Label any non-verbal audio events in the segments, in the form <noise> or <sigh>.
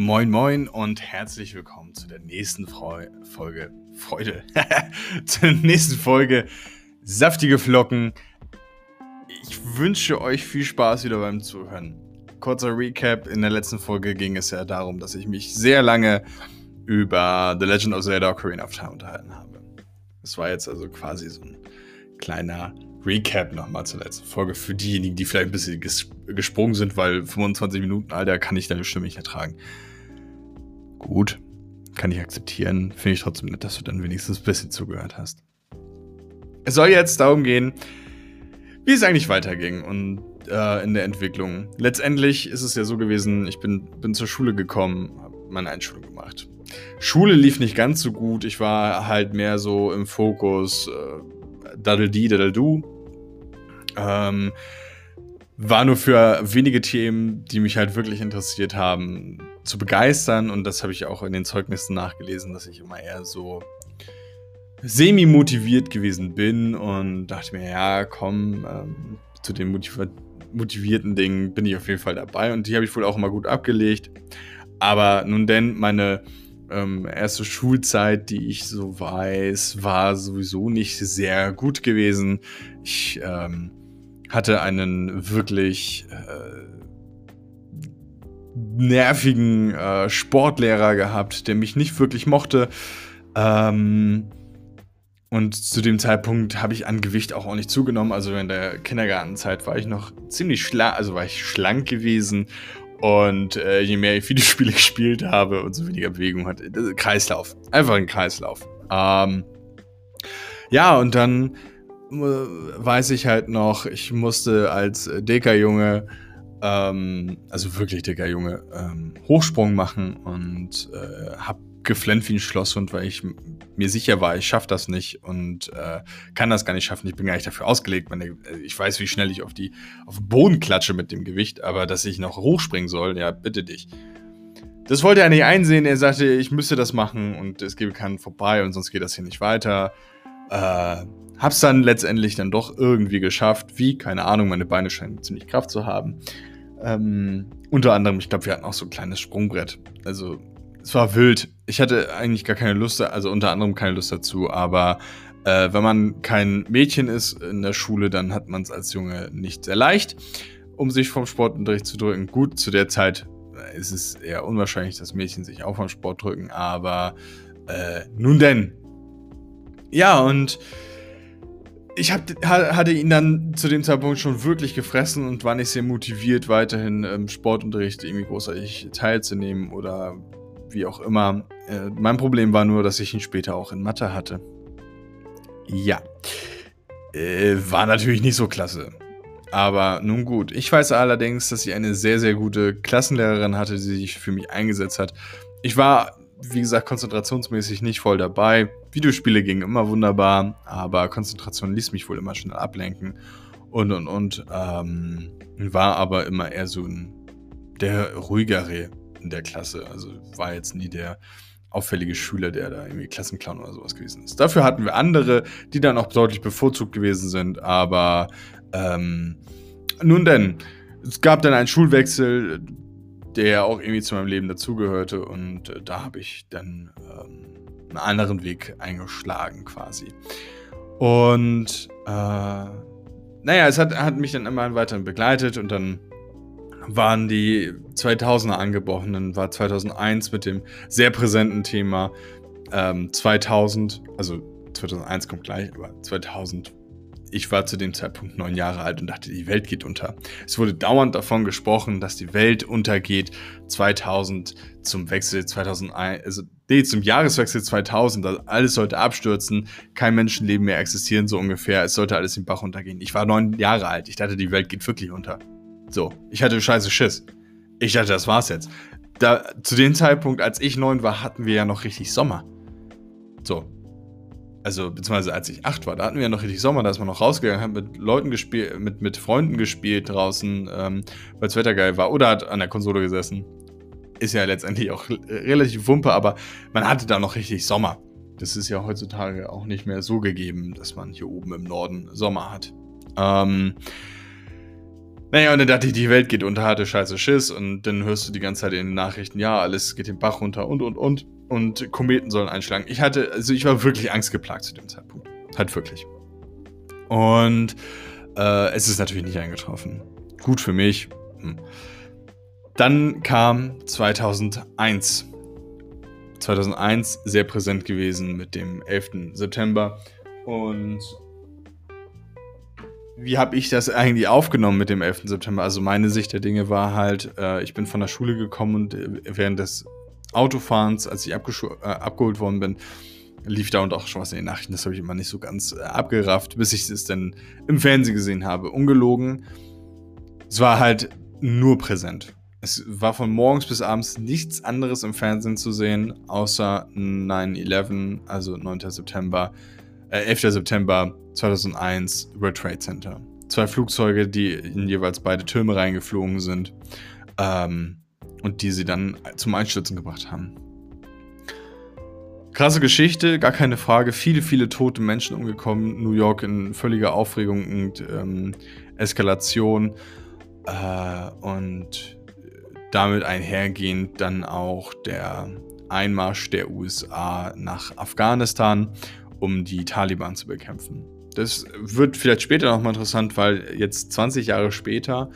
Moin Moin und herzlich willkommen zu der nächsten Freu Folge. Freude. <laughs> zu der nächsten Folge Saftige Flocken. Ich wünsche euch viel Spaß wieder beim Zuhören. Kurzer Recap. In der letzten Folge ging es ja darum, dass ich mich sehr lange über The Legend of Zelda Ocarina of Time unterhalten habe. Das war jetzt also quasi so ein kleiner Recap nochmal zur letzten Folge für diejenigen, die vielleicht ein bisschen ges gesprungen sind, weil 25 Minuten, Alter, kann ich deine Stimme nicht ertragen. Gut, kann ich akzeptieren. Finde ich trotzdem nett, dass du dann wenigstens ein bisschen zugehört hast. Es soll jetzt darum gehen, wie es eigentlich weiterging und äh, in der Entwicklung. Letztendlich ist es ja so gewesen, ich bin, bin zur Schule gekommen, habe meine Einschulung gemacht. Schule lief nicht ganz so gut. Ich war halt mehr so im Fokus äh, Daddle-Di, Daddle-Du ähm, war nur für wenige Themen, die mich halt wirklich interessiert haben, zu begeistern. Und das habe ich auch in den Zeugnissen nachgelesen, dass ich immer eher so semi-motiviert gewesen bin und dachte mir, ja, komm, ähm, zu den motiv motivierten Dingen bin ich auf jeden Fall dabei. Und die habe ich wohl auch immer gut abgelegt. Aber nun denn, meine ähm, erste Schulzeit, die ich so weiß, war sowieso nicht sehr gut gewesen. Ich ähm, hatte einen wirklich äh, nervigen äh, Sportlehrer gehabt, der mich nicht wirklich mochte. Ähm, und zu dem Zeitpunkt habe ich an Gewicht auch ordentlich zugenommen. Also in der Kindergartenzeit war ich noch ziemlich schlank, also war ich schlank gewesen. Und äh, je mehr ich Videospiele <laughs> gespielt habe, umso weniger Bewegung hatte. Äh, Kreislauf. Einfach ein Kreislauf. Ähm, ja, und dann weiß ich halt noch, ich musste als dicker Junge, ähm, also wirklich dicker Junge, ähm, Hochsprung machen und äh, hab geflennt wie ein Schlosshund, weil ich mir sicher war, ich schaffe das nicht und äh, kann das gar nicht schaffen. Ich bin gar nicht dafür ausgelegt. Meine, ich weiß, wie schnell ich auf, die, auf den Boden klatsche mit dem Gewicht, aber dass ich noch hochspringen soll, ja, bitte dich. Das wollte er nicht einsehen. Er sagte, ich müsste das machen und es gebe keinen vorbei und sonst geht das hier nicht weiter. Äh, hab's dann letztendlich dann doch irgendwie geschafft. Wie? Keine Ahnung, meine Beine scheinen ziemlich Kraft zu haben. Ähm, unter anderem, ich glaube, wir hatten auch so ein kleines Sprungbrett. Also, es war wild. Ich hatte eigentlich gar keine Lust, also unter anderem keine Lust dazu, aber äh, wenn man kein Mädchen ist in der Schule, dann hat man es als Junge nicht sehr leicht, um sich vom Sportunterricht zu drücken. Gut, zu der Zeit äh, ist es eher unwahrscheinlich, dass Mädchen sich auch vom Sport drücken, aber äh, nun denn. Ja, und ich hab, hatte ihn dann zu dem Zeitpunkt schon wirklich gefressen und war nicht sehr motiviert, weiterhin im Sportunterricht irgendwie großartig teilzunehmen oder wie auch immer. Äh, mein Problem war nur, dass ich ihn später auch in Mathe hatte. Ja. Äh, war natürlich nicht so klasse. Aber nun gut. Ich weiß allerdings, dass ich eine sehr, sehr gute Klassenlehrerin hatte, die sich für mich eingesetzt hat. Ich war wie gesagt, konzentrationsmäßig nicht voll dabei. Videospiele gingen immer wunderbar, aber Konzentration ließ mich wohl immer schnell ablenken. Und, und, und. Ähm, war aber immer eher so ein, der ruhigere in der Klasse. Also war jetzt nie der auffällige Schüler, der da irgendwie Klassenclown oder sowas gewesen ist. Dafür hatten wir andere, die dann auch deutlich bevorzugt gewesen sind, aber ähm, nun denn, es gab dann einen Schulwechsel, der auch irgendwie zu meinem Leben dazugehörte. Und äh, da habe ich dann ähm, einen anderen Weg eingeschlagen quasi. Und äh, naja, es hat, hat mich dann immer weiter begleitet und dann waren die 2000er angebrochen. Dann war 2001 mit dem sehr präsenten Thema ähm, 2000, also 2001 kommt gleich, aber 2000 ich war zu dem Zeitpunkt neun Jahre alt und dachte, die Welt geht unter. Es wurde dauernd davon gesprochen, dass die Welt untergeht 2000 zum Wechsel 2001, also nee, zum Jahreswechsel 2000, alles sollte abstürzen, kein Menschenleben mehr existieren, so ungefähr, es sollte alles im Bach untergehen. Ich war neun Jahre alt, ich dachte, die Welt geht wirklich unter. So, ich hatte scheiße Schiss. Ich dachte, das war's jetzt. Da, zu dem Zeitpunkt, als ich neun war, hatten wir ja noch richtig Sommer. So, also beziehungsweise als ich acht war, da hatten wir ja noch richtig Sommer, da ist man noch rausgegangen, hat mit Leuten gespielt, mit, mit Freunden gespielt draußen, ähm, weil das Wetter geil war, oder hat an der Konsole gesessen. Ist ja letztendlich auch relativ wumpe, aber man hatte da noch richtig Sommer. Das ist ja heutzutage auch nicht mehr so gegeben, dass man hier oben im Norden Sommer hat. Ähm, Naja, und dann dachte ich, die Welt geht unter, hatte scheiße Schiss und dann hörst du die ganze Zeit in den Nachrichten, ja, alles geht den Bach runter und und und und Kometen sollen einschlagen. Ich hatte, also ich war wirklich angstgeplagt zu dem Zeitpunkt. Halt wirklich. Und äh, es ist natürlich nicht eingetroffen. Gut für mich. Hm. Dann kam 2001. 2001 sehr präsent gewesen mit dem 11. September. Und wie habe ich das eigentlich aufgenommen mit dem 11. September? Also meine Sicht der Dinge war halt, äh, ich bin von der Schule gekommen und äh, während des Autofahrens, als ich äh, abgeholt worden bin, lief da und auch schon was in den Nachrichten. Das habe ich immer nicht so ganz äh, abgerafft, bis ich es dann im Fernsehen gesehen habe. Ungelogen. Es war halt nur präsent. Es war von morgens bis abends nichts anderes im Fernsehen zu sehen, außer 9-11, also 9. September, äh, 11. September 2001, World Trade Center. Zwei Flugzeuge, die in jeweils beide Türme reingeflogen sind ähm, und die sie dann zum Einstürzen gebracht haben. Krasse Geschichte, gar keine Frage. Viele, viele tote Menschen umgekommen. New York in völliger Aufregung und ähm, Eskalation. Äh, und damit einhergehend dann auch der Einmarsch der USA nach Afghanistan, um die Taliban zu bekämpfen. Das wird vielleicht später nochmal interessant, weil jetzt 20 Jahre später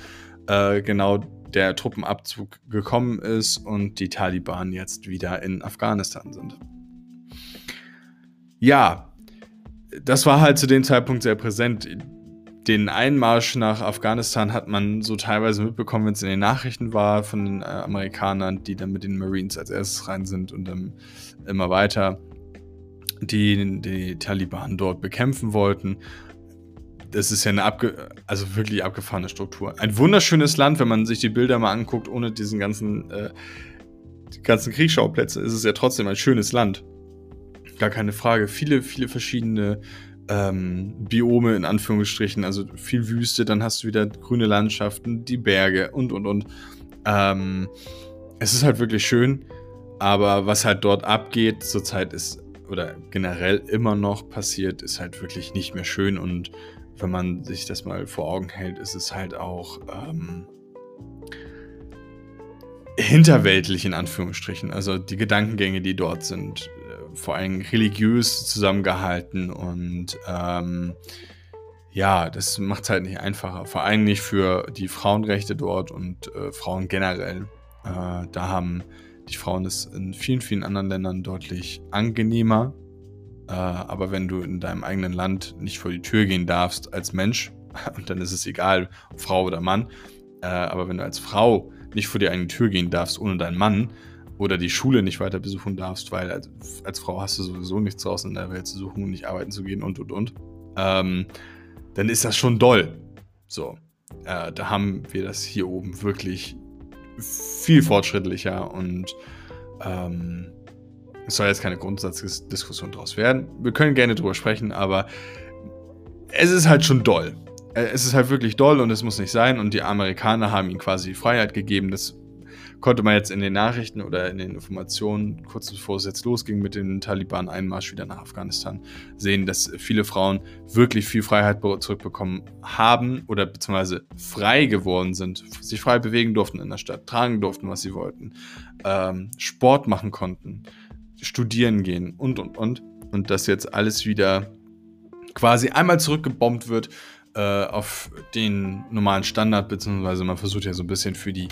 äh, genau der Truppenabzug gekommen ist und die Taliban jetzt wieder in Afghanistan sind. Ja, das war halt zu dem Zeitpunkt sehr präsent den Einmarsch nach Afghanistan hat man so teilweise mitbekommen, wenn es in den Nachrichten war von den äh, Amerikanern, die dann mit den Marines als erstes rein sind und dann immer weiter die, die Taliban dort bekämpfen wollten. Das ist ja eine abge also wirklich abgefahrene Struktur. Ein wunderschönes Land, wenn man sich die Bilder mal anguckt, ohne diesen ganzen, äh, die ganzen Kriegsschauplätze, ist es ja trotzdem ein schönes Land. Gar keine Frage. Viele, viele verschiedene ähm, Biome in Anführungsstrichen, also viel Wüste, dann hast du wieder grüne Landschaften, die Berge und und und. Ähm, es ist halt wirklich schön, aber was halt dort abgeht zurzeit ist oder generell immer noch passiert, ist halt wirklich nicht mehr schön und wenn man sich das mal vor Augen hält, ist es halt auch ähm, hinterweltlich in Anführungsstrichen. Also die Gedankengänge, die dort sind, vor allem religiös zusammengehalten und ähm, ja, das macht es halt nicht einfacher. Vor allem nicht für die Frauenrechte dort und äh, Frauen generell. Äh, da haben die Frauen es in vielen, vielen anderen Ländern deutlich angenehmer. Äh, aber wenn du in deinem eigenen Land nicht vor die Tür gehen darfst als Mensch, <laughs> und dann ist es egal, Frau oder Mann, äh, aber wenn du als Frau nicht vor die eigene Tür gehen darfst ohne deinen Mann, oder die Schule nicht weiter besuchen darfst, weil als, Frau hast du sowieso nichts draußen in der Welt zu suchen und nicht arbeiten zu gehen und und und, ähm, dann ist das schon doll. So, äh, da haben wir das hier oben wirklich viel fortschrittlicher und ähm, es soll jetzt keine Grundsatzdiskussion draus werden. Wir können gerne drüber sprechen, aber es ist halt schon doll. Äh, es ist halt wirklich doll und es muss nicht sein. Und die Amerikaner haben ihnen quasi die Freiheit gegeben, das konnte man jetzt in den Nachrichten oder in den Informationen, kurz bevor es jetzt losging mit dem Taliban-Einmarsch wieder nach Afghanistan, sehen, dass viele Frauen wirklich viel Freiheit zurückbekommen haben oder beziehungsweise frei geworden sind, sich frei bewegen durften in der Stadt, tragen durften, was sie wollten, ähm, Sport machen konnten, studieren gehen und und und. Und dass jetzt alles wieder quasi einmal zurückgebombt wird äh, auf den normalen Standard, beziehungsweise man versucht ja so ein bisschen für die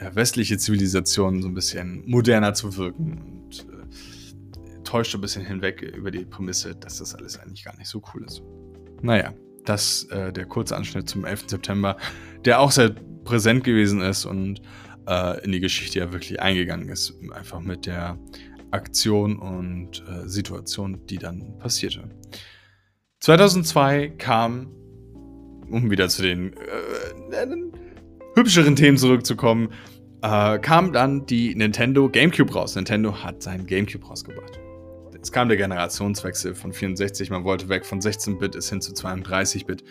ja, westliche Zivilisation so ein bisschen moderner zu wirken und äh, täuscht ein bisschen hinweg über die Prämisse, dass das alles eigentlich gar nicht so cool ist. Naja, das äh, der kurze Anschnitt zum 11. September, der auch sehr präsent gewesen ist und äh, in die Geschichte ja wirklich eingegangen ist, einfach mit der Aktion und äh, Situation, die dann passierte. 2002 kam, um wieder zu den äh, hübscheren Themen zurückzukommen, äh, kam dann die Nintendo GameCube raus. Nintendo hat seinen GameCube rausgebracht. Jetzt kam der Generationswechsel von 64, man wollte weg von 16-Bit bis hin zu 32-Bit.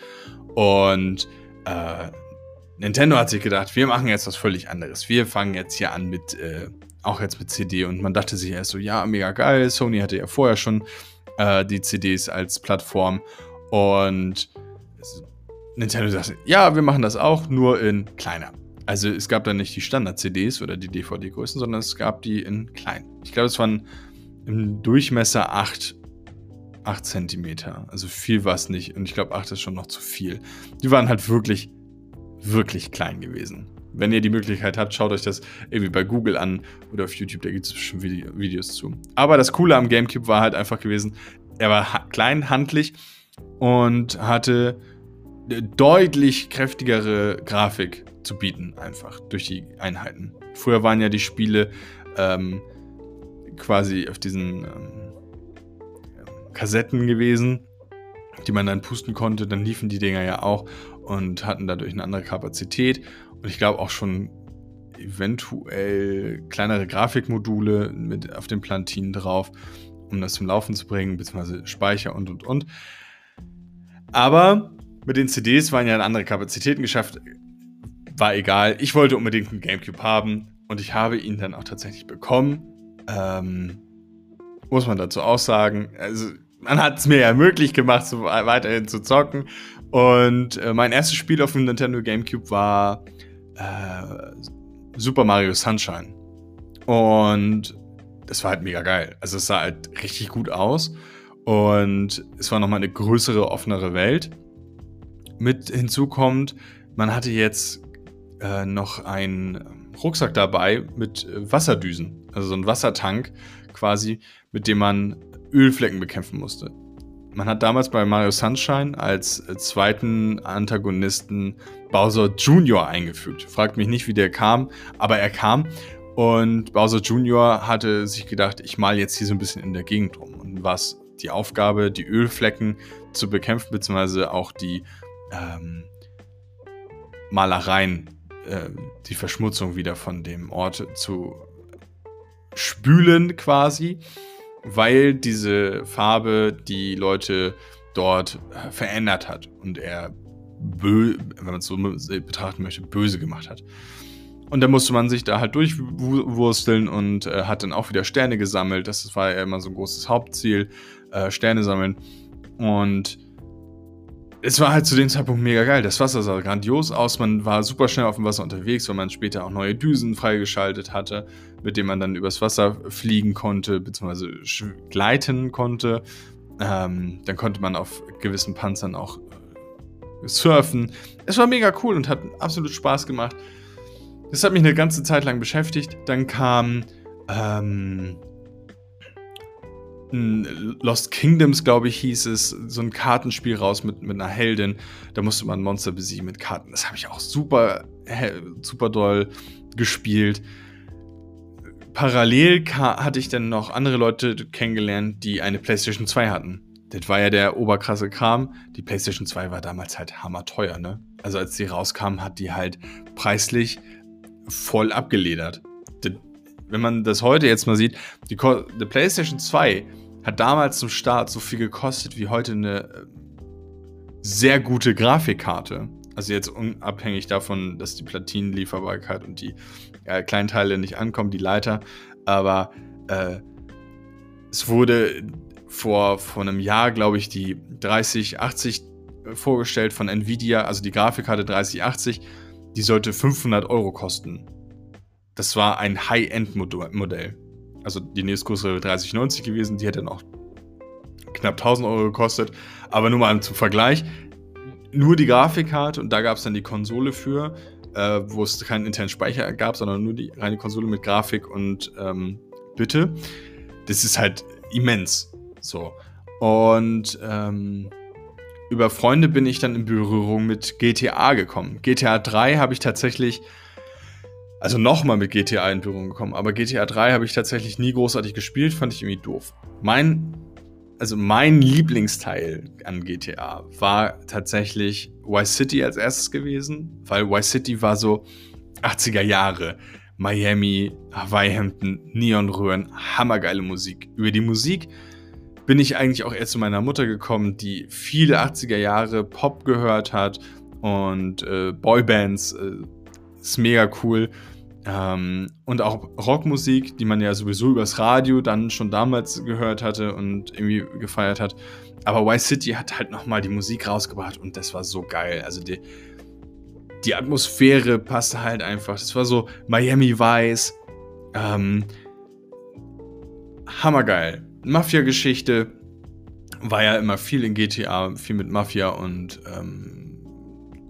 Und äh, Nintendo hat sich gedacht, wir machen jetzt was völlig anderes. Wir fangen jetzt hier an mit, äh, auch jetzt mit CD. Und man dachte sich erst so, ja, mega geil. Sony hatte ja vorher schon äh, die CDs als Plattform. Und Nintendo sagte, ja, wir machen das auch, nur in kleiner. Also es gab dann nicht die Standard-CDs oder die DVD-Größen, sondern es gab die in klein. Ich glaube, es waren im Durchmesser 8, 8 cm. Also viel war es nicht. Und ich glaube, 8 ist schon noch zu viel. Die waren halt wirklich, wirklich klein gewesen. Wenn ihr die Möglichkeit habt, schaut euch das irgendwie bei Google an oder auf YouTube, da gibt es bestimmt Videos zu. Aber das Coole am GameCube war halt einfach gewesen, er war klein, handlich und hatte deutlich kräftigere Grafik zu bieten, einfach durch die Einheiten. Früher waren ja die Spiele ähm, quasi auf diesen ähm, Kassetten gewesen, die man dann pusten konnte. Dann liefen die Dinger ja auch und hatten dadurch eine andere Kapazität. Und ich glaube auch schon eventuell kleinere Grafikmodule mit auf den Plantinen drauf, um das zum Laufen zu bringen, beziehungsweise Speicher und und und. Aber mit den CDs waren ja andere Kapazitäten geschafft. War egal. Ich wollte unbedingt einen GameCube haben und ich habe ihn dann auch tatsächlich bekommen. Ähm, muss man dazu auch sagen. Also, man hat es mir ja möglich gemacht, so weiterhin zu zocken. Und äh, mein erstes Spiel auf dem Nintendo GameCube war äh, Super Mario Sunshine. Und das war halt mega geil. Also es sah halt richtig gut aus. Und es war nochmal eine größere, offenere Welt mit hinzu kommt, man hatte jetzt äh, noch einen Rucksack dabei mit äh, Wasserdüsen, also so ein Wassertank quasi, mit dem man Ölflecken bekämpfen musste. Man hat damals bei Mario Sunshine als äh, zweiten Antagonisten Bowser Jr. eingefügt. Fragt mich nicht, wie der kam, aber er kam. Und Bowser Jr. hatte sich gedacht, ich mal jetzt hier so ein bisschen in der Gegend rum. Und was die Aufgabe, die Ölflecken zu bekämpfen, beziehungsweise auch die ähm, Malereien, äh, die Verschmutzung wieder von dem Ort zu spülen quasi, weil diese Farbe die Leute dort äh, verändert hat und er, wenn man es so betrachten möchte, böse gemacht hat. Und da musste man sich da halt durchwursteln und äh, hat dann auch wieder Sterne gesammelt. Das war ja immer so ein großes Hauptziel, äh, Sterne sammeln. Und es war halt zu dem Zeitpunkt mega geil. Das Wasser sah grandios aus. Man war super schnell auf dem Wasser unterwegs, weil man später auch neue Düsen freigeschaltet hatte, mit denen man dann übers Wasser fliegen konnte, beziehungsweise gleiten konnte. Ähm, dann konnte man auf gewissen Panzern auch äh, surfen. Es war mega cool und hat absolut Spaß gemacht. Das hat mich eine ganze Zeit lang beschäftigt. Dann kam ähm, Lost Kingdoms, glaube ich, hieß es, so ein Kartenspiel raus mit, mit einer Heldin. Da musste man Monster besiegen mit Karten. Das habe ich auch super, super doll gespielt. Parallel hatte ich dann noch andere Leute kennengelernt, die eine PlayStation 2 hatten. Das war ja der oberkrasse Kram. Die PlayStation 2 war damals halt hammerteuer, ne? Also als die rauskam, hat die halt preislich voll abgeledert. Wenn man das heute jetzt mal sieht, die, die PlayStation 2 hat damals zum Start so viel gekostet wie heute eine äh, sehr gute Grafikkarte. Also jetzt unabhängig davon, dass die Platinenlieferbarkeit und die äh, Kleinteile nicht ankommen, die Leiter. Aber äh, es wurde vor, vor einem Jahr, glaube ich, die 3080 äh, vorgestellt von Nvidia, also die Grafikkarte 3080, die sollte 500 Euro kosten. Das war ein High-End-Modell also die nächstgrößere 3090 gewesen, die hätte dann auch knapp 1000 Euro gekostet. Aber nur mal zum Vergleich, nur die Grafikkarte und da gab es dann die Konsole für, äh, wo es keinen internen Speicher gab, sondern nur die reine Konsole mit Grafik und ähm, Bitte. Das ist halt immens. So. Und ähm, über Freunde bin ich dann in Berührung mit GTA gekommen. GTA 3 habe ich tatsächlich also nochmal mit GTA in Berührung gekommen. Aber GTA 3 habe ich tatsächlich nie großartig gespielt, fand ich irgendwie doof. Mein, also mein Lieblingsteil an GTA war tatsächlich Vice City als erstes gewesen, weil Vice City war so 80er Jahre. Miami, Hawaii-Hemden, Neonröhren, hammergeile Musik. Über die Musik bin ich eigentlich auch erst zu meiner Mutter gekommen, die viele 80er Jahre Pop gehört hat und äh, Boybands. Äh, ist mega cool. Ähm, und auch Rockmusik, die man ja sowieso übers Radio dann schon damals gehört hatte und irgendwie gefeiert hat. Aber Y City hat halt nochmal die Musik rausgebracht und das war so geil. Also die, die Atmosphäre passte halt einfach. Das war so Miami Vice. Ähm, hammergeil. Mafia-Geschichte war ja immer viel in GTA, viel mit Mafia und ähm,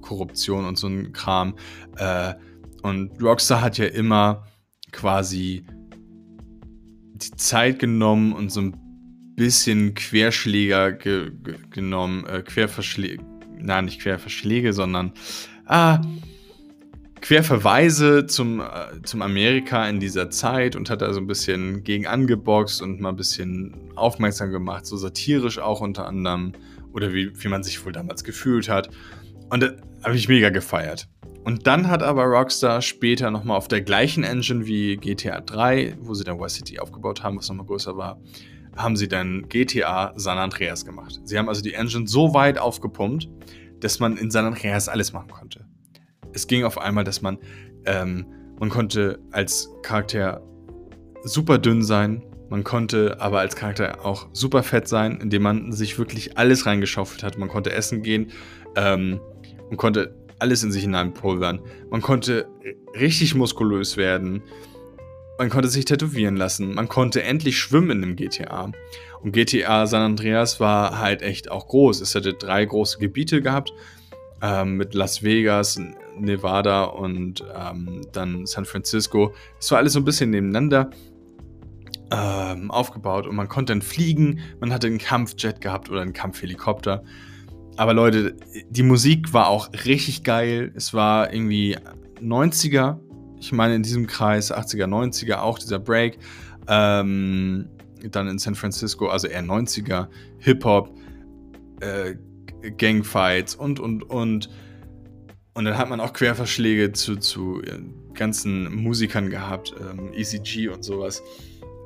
Korruption und so ein Kram. Äh, und Rockstar hat ja immer quasi die Zeit genommen und so ein bisschen Querschläger ge ge genommen, äh, Querverschläge, nein, nicht Querverschläge, sondern ah, Querverweise zum, äh, zum Amerika in dieser Zeit und hat da so ein bisschen gegen angeboxt und mal ein bisschen aufmerksam gemacht, so satirisch auch unter anderem, oder wie, wie man sich wohl damals gefühlt hat. Und das habe ich mega gefeiert. Und dann hat aber Rockstar später nochmal auf der gleichen Engine wie GTA 3, wo sie dann Vice City aufgebaut haben, was nochmal größer war, haben sie dann GTA San Andreas gemacht. Sie haben also die Engine so weit aufgepumpt, dass man in San Andreas alles machen konnte es ging auf einmal, dass man, ähm, man konnte als Charakter super dünn sein, man konnte aber als Charakter auch super fett sein, indem man sich wirklich alles reingeschaufelt hat. Man konnte essen gehen, ähm, man konnte alles in sich hineinpulvern. Man konnte richtig muskulös werden. Man konnte sich tätowieren lassen. Man konnte endlich schwimmen in dem GTA. Und GTA San Andreas war halt echt auch groß. Es hatte drei große Gebiete gehabt. Ähm, mit Las Vegas, Nevada und ähm, dann San Francisco. Das war alles so ein bisschen nebeneinander ähm, aufgebaut und man konnte dann fliegen. Man hatte einen Kampfjet gehabt oder einen Kampfhelikopter. Aber Leute, die Musik war auch richtig geil. Es war irgendwie 90er. Ich meine, in diesem Kreis 80er, 90er auch dieser Break. Ähm, dann in San Francisco, also eher 90er, Hip-Hop, äh, Gangfights und, und, und. Und dann hat man auch Querverschläge zu, zu äh, ganzen Musikern gehabt, ähm, ECG und sowas.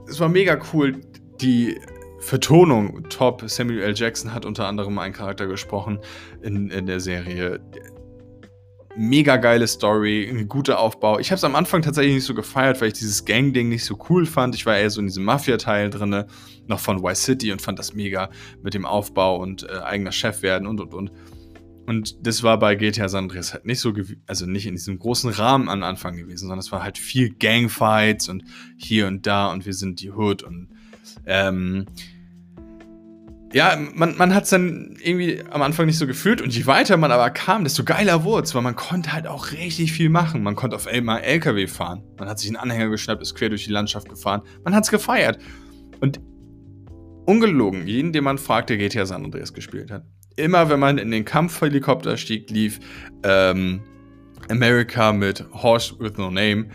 Es war mega cool. Die Vertonung top. Samuel L. Jackson hat unter anderem einen Charakter gesprochen in, in der Serie. Mega geile Story, ein guter Aufbau. Ich habe es am Anfang tatsächlich nicht so gefeiert, weil ich dieses Gang-Ding nicht so cool fand. Ich war eher so in diesem Mafia-Teil drin, noch von Y City und fand das mega mit dem Aufbau und äh, eigener Chef werden und und und. Und das war bei GTA San Andreas halt nicht so, also nicht in diesem großen Rahmen am Anfang gewesen, sondern es war halt viel Gangfights und hier und da und wir sind die Hood und ähm, ja, man, man hat es dann irgendwie am Anfang nicht so gefühlt und je weiter man aber kam, desto geiler wurde es, weil man konnte halt auch richtig viel machen. Man konnte auf einmal LKW fahren. Man hat sich einen Anhänger geschnappt, ist quer durch die Landschaft gefahren. Man hat es gefeiert. Und ungelogen, jeden, den man fragt, der GTA San Andreas gespielt hat, immer wenn man in den Kampfhelikopter stieg, lief ähm, America mit Horse with No Name.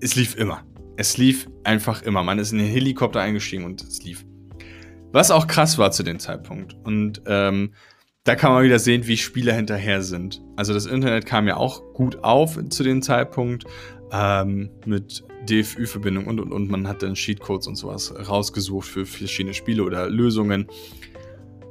Es lief immer. Es lief einfach immer. Man ist in den Helikopter eingestiegen und es lief. Was auch krass war zu dem Zeitpunkt. Und ähm, da kann man wieder sehen, wie Spiele hinterher sind. Also das Internet kam ja auch gut auf zu dem Zeitpunkt ähm, mit DFÜ-Verbindung und, und, und. Man hat dann Cheatcodes und sowas rausgesucht für verschiedene Spiele oder Lösungen.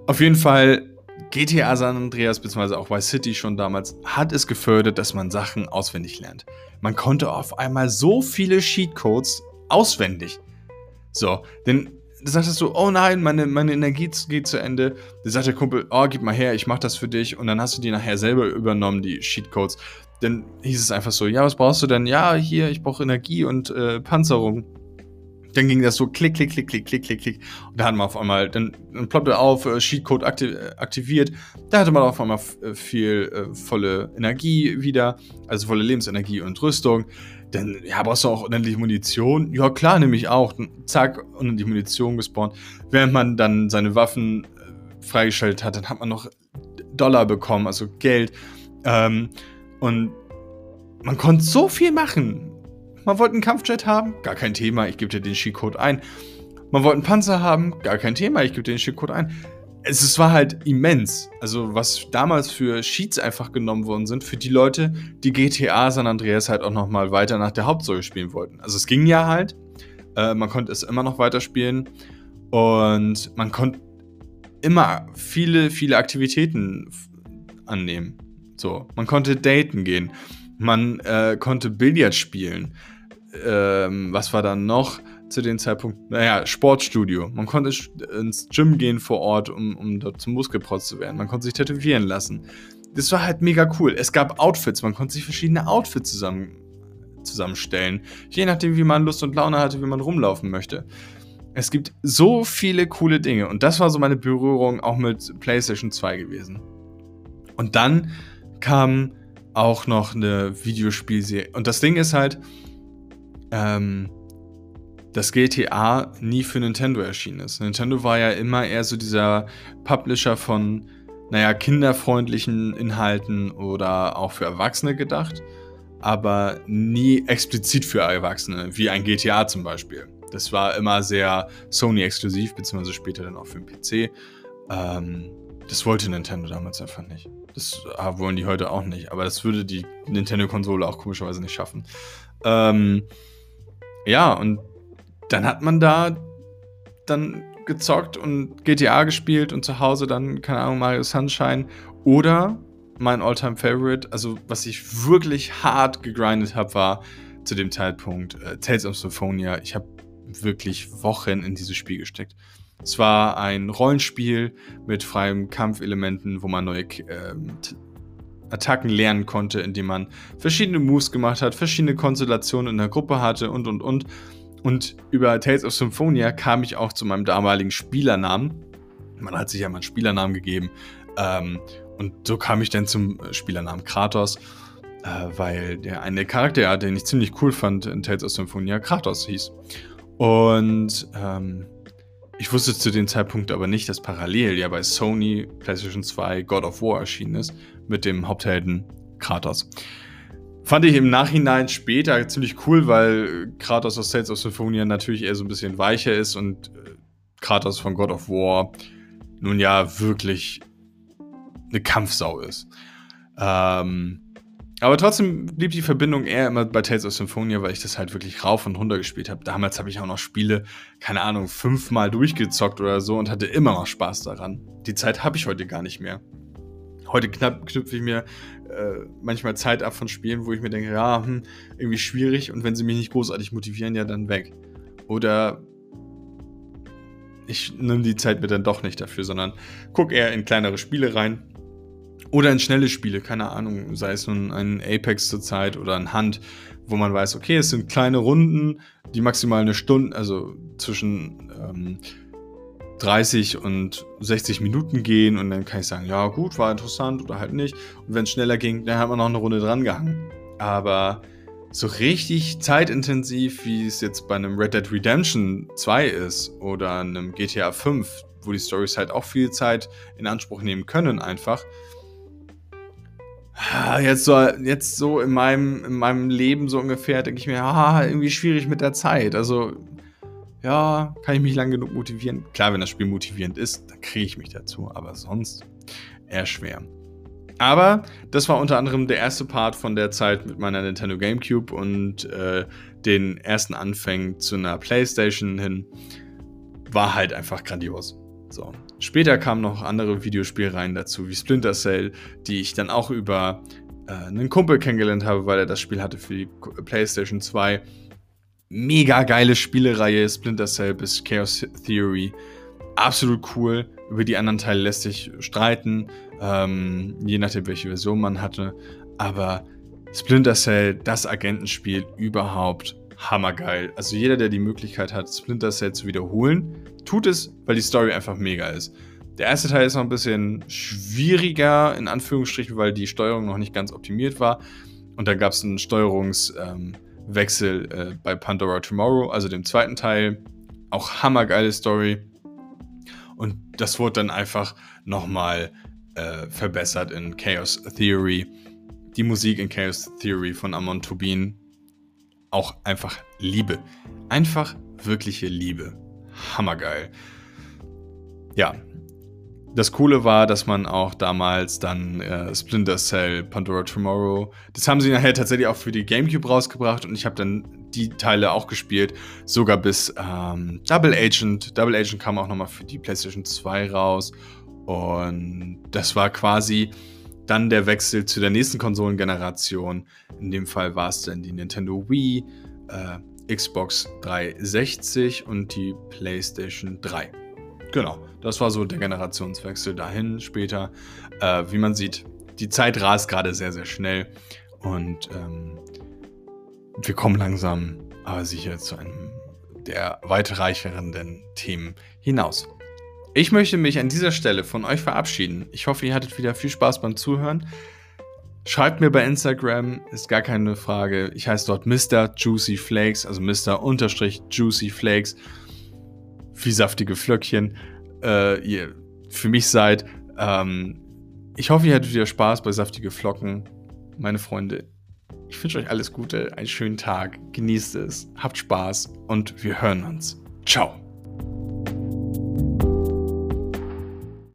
Auf jeden Fall GTA San Andreas bzw. auch Vice City schon damals hat es gefördert, dass man Sachen auswendig lernt. Man konnte auf einmal so viele Cheatcodes auswendig. So, denn da sagtest du, oh nein, meine, meine Energie geht zu Ende. Da sagt der Kumpel, oh, gib mal her, ich mach das für dich. Und dann hast du die nachher selber übernommen, die Cheatcodes. Dann hieß es einfach so, ja, was brauchst du denn? Ja, hier, ich brauche Energie und äh, Panzerung. Dann ging das so klick, klick, klick, klick, klick, klick, klick. Und da hat man auf einmal, dann, dann ploppte auf, äh, Cheatcode aktiv, äh, aktiviert. Da hatte man auf einmal äh, viel äh, volle Energie wieder, also volle Lebensenergie und Rüstung. Dann, ja, brauchst du auch unendlich Munition? Ja, klar, nämlich auch. Zack, unendlich Munition gespawnt. Während man dann seine Waffen äh, freigeschaltet hat, dann hat man noch Dollar bekommen, also Geld. Ähm, und man konnte so viel machen. Man wollte einen Kampfjet haben? Gar kein Thema, ich gebe dir den Cheatcode ein. Man wollte einen Panzer haben? Gar kein Thema, ich gebe dir den Cheatcode ein. Es, es war halt immens. Also, was damals für Cheats einfach genommen worden sind, für die Leute, die GTA San Andreas halt auch nochmal weiter nach der Hauptstory spielen wollten. Also, es ging ja halt. Äh, man konnte es immer noch weiterspielen. Und man konnte immer viele, viele Aktivitäten annehmen. So, man konnte daten gehen. Man äh, konnte Billard spielen. Ähm, was war dann noch zu dem Zeitpunkt? Naja, Sportstudio. Man konnte ins Gym gehen vor Ort, um, um dort zum Muskelprotz zu werden. Man konnte sich tätowieren lassen. Das war halt mega cool. Es gab Outfits. Man konnte sich verschiedene Outfits zusammen, zusammenstellen. Je nachdem, wie man Lust und Laune hatte, wie man rumlaufen möchte. Es gibt so viele coole Dinge. Und das war so meine Berührung auch mit PlayStation 2 gewesen. Und dann kam auch noch eine Videospielserie. Und das Ding ist halt, ähm, dass GTA nie für Nintendo erschienen ist. Nintendo war ja immer eher so dieser Publisher von, naja, kinderfreundlichen Inhalten oder auch für Erwachsene gedacht, aber nie explizit für Erwachsene, wie ein GTA zum Beispiel. Das war immer sehr Sony-exklusiv, beziehungsweise später dann auch für den PC. Ähm, das wollte Nintendo damals einfach nicht. Das ah, wollen die heute auch nicht, aber das würde die Nintendo-Konsole auch komischerweise nicht schaffen. Ähm, ja, und dann hat man da dann gezockt und GTA gespielt und zu Hause dann, keine Ahnung, Mario Sunshine. Oder mein Alltime favorite also was ich wirklich hart gegrindet habe, war zu dem Zeitpunkt äh, Tales of Symphonia. Ich habe wirklich Wochen in dieses Spiel gesteckt. Es war ein Rollenspiel mit freien Kampfelementen, wo man neue äh, Attacken lernen konnte, indem man verschiedene Moves gemacht hat, verschiedene Konstellationen in der Gruppe hatte und und und. Und über Tales of Symphonia kam ich auch zu meinem damaligen Spielernamen. Man hat sich ja mal einen Spielernamen gegeben. Ähm, und so kam ich dann zum Spielernamen Kratos, äh, weil der eine Charakter, den ich ziemlich cool fand in Tales of Symphonia, Kratos hieß. Und ähm, ich wusste zu dem Zeitpunkt aber nicht, dass parallel ja bei Sony PlayStation 2 God of War erschienen ist mit dem Haupthelden Kratos. Fand ich im Nachhinein später ziemlich cool, weil Kratos aus Tales of Symphonia natürlich eher so ein bisschen weicher ist und äh, Kratos von God of War nun ja wirklich eine Kampfsau ist. Ähm, aber trotzdem blieb die Verbindung eher immer bei Tales of Symphonia, weil ich das halt wirklich rauf und runter gespielt habe. Damals habe ich auch noch Spiele, keine Ahnung, fünfmal durchgezockt oder so und hatte immer noch Spaß daran. Die Zeit habe ich heute gar nicht mehr. Heute knüpfe ich mir äh, manchmal Zeit ab von Spielen, wo ich mir denke, ja, hm, irgendwie schwierig und wenn sie mich nicht großartig motivieren, ja, dann weg. Oder ich nehme die Zeit mir dann doch nicht dafür, sondern gucke eher in kleinere Spiele rein, oder in schnelle Spiele, keine Ahnung, sei es nun ein Apex zurzeit oder ein Hand, wo man weiß, okay, es sind kleine Runden, die maximal eine Stunde, also zwischen ähm, 30 und 60 Minuten gehen und dann kann ich sagen, ja gut, war interessant oder halt nicht. Und wenn es schneller ging, dann hat man noch eine Runde dran gehangen. Aber so richtig zeitintensiv, wie es jetzt bei einem Red Dead Redemption 2 ist oder einem GTA 5, wo die Stories halt auch viel Zeit in Anspruch nehmen können, einfach, jetzt so, jetzt so in meinem, in meinem Leben so ungefähr, denke ich mir, ah, irgendwie schwierig mit der Zeit. Also, ja, kann ich mich lang genug motivieren? Klar, wenn das Spiel motivierend ist, dann kriege ich mich dazu, aber sonst eher schwer. Aber das war unter anderem der erste Part von der Zeit mit meiner Nintendo GameCube und äh, den ersten Anfängen zu einer PlayStation hin. War halt einfach grandios. So. Später kamen noch andere Videospielreihen dazu, wie Splinter Cell, die ich dann auch über äh, einen Kumpel kennengelernt habe, weil er das Spiel hatte für die PlayStation 2. Mega geile Spielereihe, Splinter Cell bis Chaos Theory. Absolut cool. Über die anderen Teile lässt sich streiten, ähm, je nachdem, welche Version man hatte. Aber Splinter Cell, das Agentenspiel überhaupt hammergeil. Also jeder, der die Möglichkeit hat, Splinter Cell zu wiederholen, tut es, weil die Story einfach mega ist. Der erste Teil ist noch ein bisschen schwieriger, in Anführungsstrichen, weil die Steuerung noch nicht ganz optimiert war. Und dann gab es einen Steuerungswechsel ähm, äh, bei Pandora Tomorrow, also dem zweiten Teil. Auch hammergeile Story. Und das wurde dann einfach nochmal äh, verbessert in Chaos Theory. Die Musik in Chaos Theory von Amon Tobin auch einfach Liebe. Einfach wirkliche Liebe. Hammergeil. Ja. Das Coole war, dass man auch damals dann äh, Splinter Cell, Pandora Tomorrow, das haben sie nachher tatsächlich auch für die GameCube rausgebracht und ich habe dann die Teile auch gespielt, sogar bis ähm, Double Agent. Double Agent kam auch nochmal für die PlayStation 2 raus und das war quasi Dann der Wechsel zu der nächsten Konsolengeneration. In dem Fall war es dann die Nintendo Wii, äh, Xbox 360 und die PlayStation 3. Genau, das war so der Generationswechsel dahin später. Äh, wie man sieht, die Zeit rast gerade sehr, sehr schnell und ähm, wir kommen langsam, aber sicher zu einem der weitreichenden Themen hinaus. Ich möchte mich an dieser Stelle von euch verabschieden. Ich hoffe, ihr hattet wieder viel Spaß beim Zuhören. Schreibt mir bei Instagram, ist gar keine Frage. Ich heiße dort Mr. Juicy Flakes, also Mr. Unterstrich Juicy Flakes. Wie saftige Flöckchen äh, ihr für mich seid. Ähm, ich hoffe, ihr hattet wieder Spaß bei saftige Flocken, meine Freunde. Ich wünsche euch alles Gute, einen schönen Tag, genießt es, habt Spaß und wir hören uns. Ciao.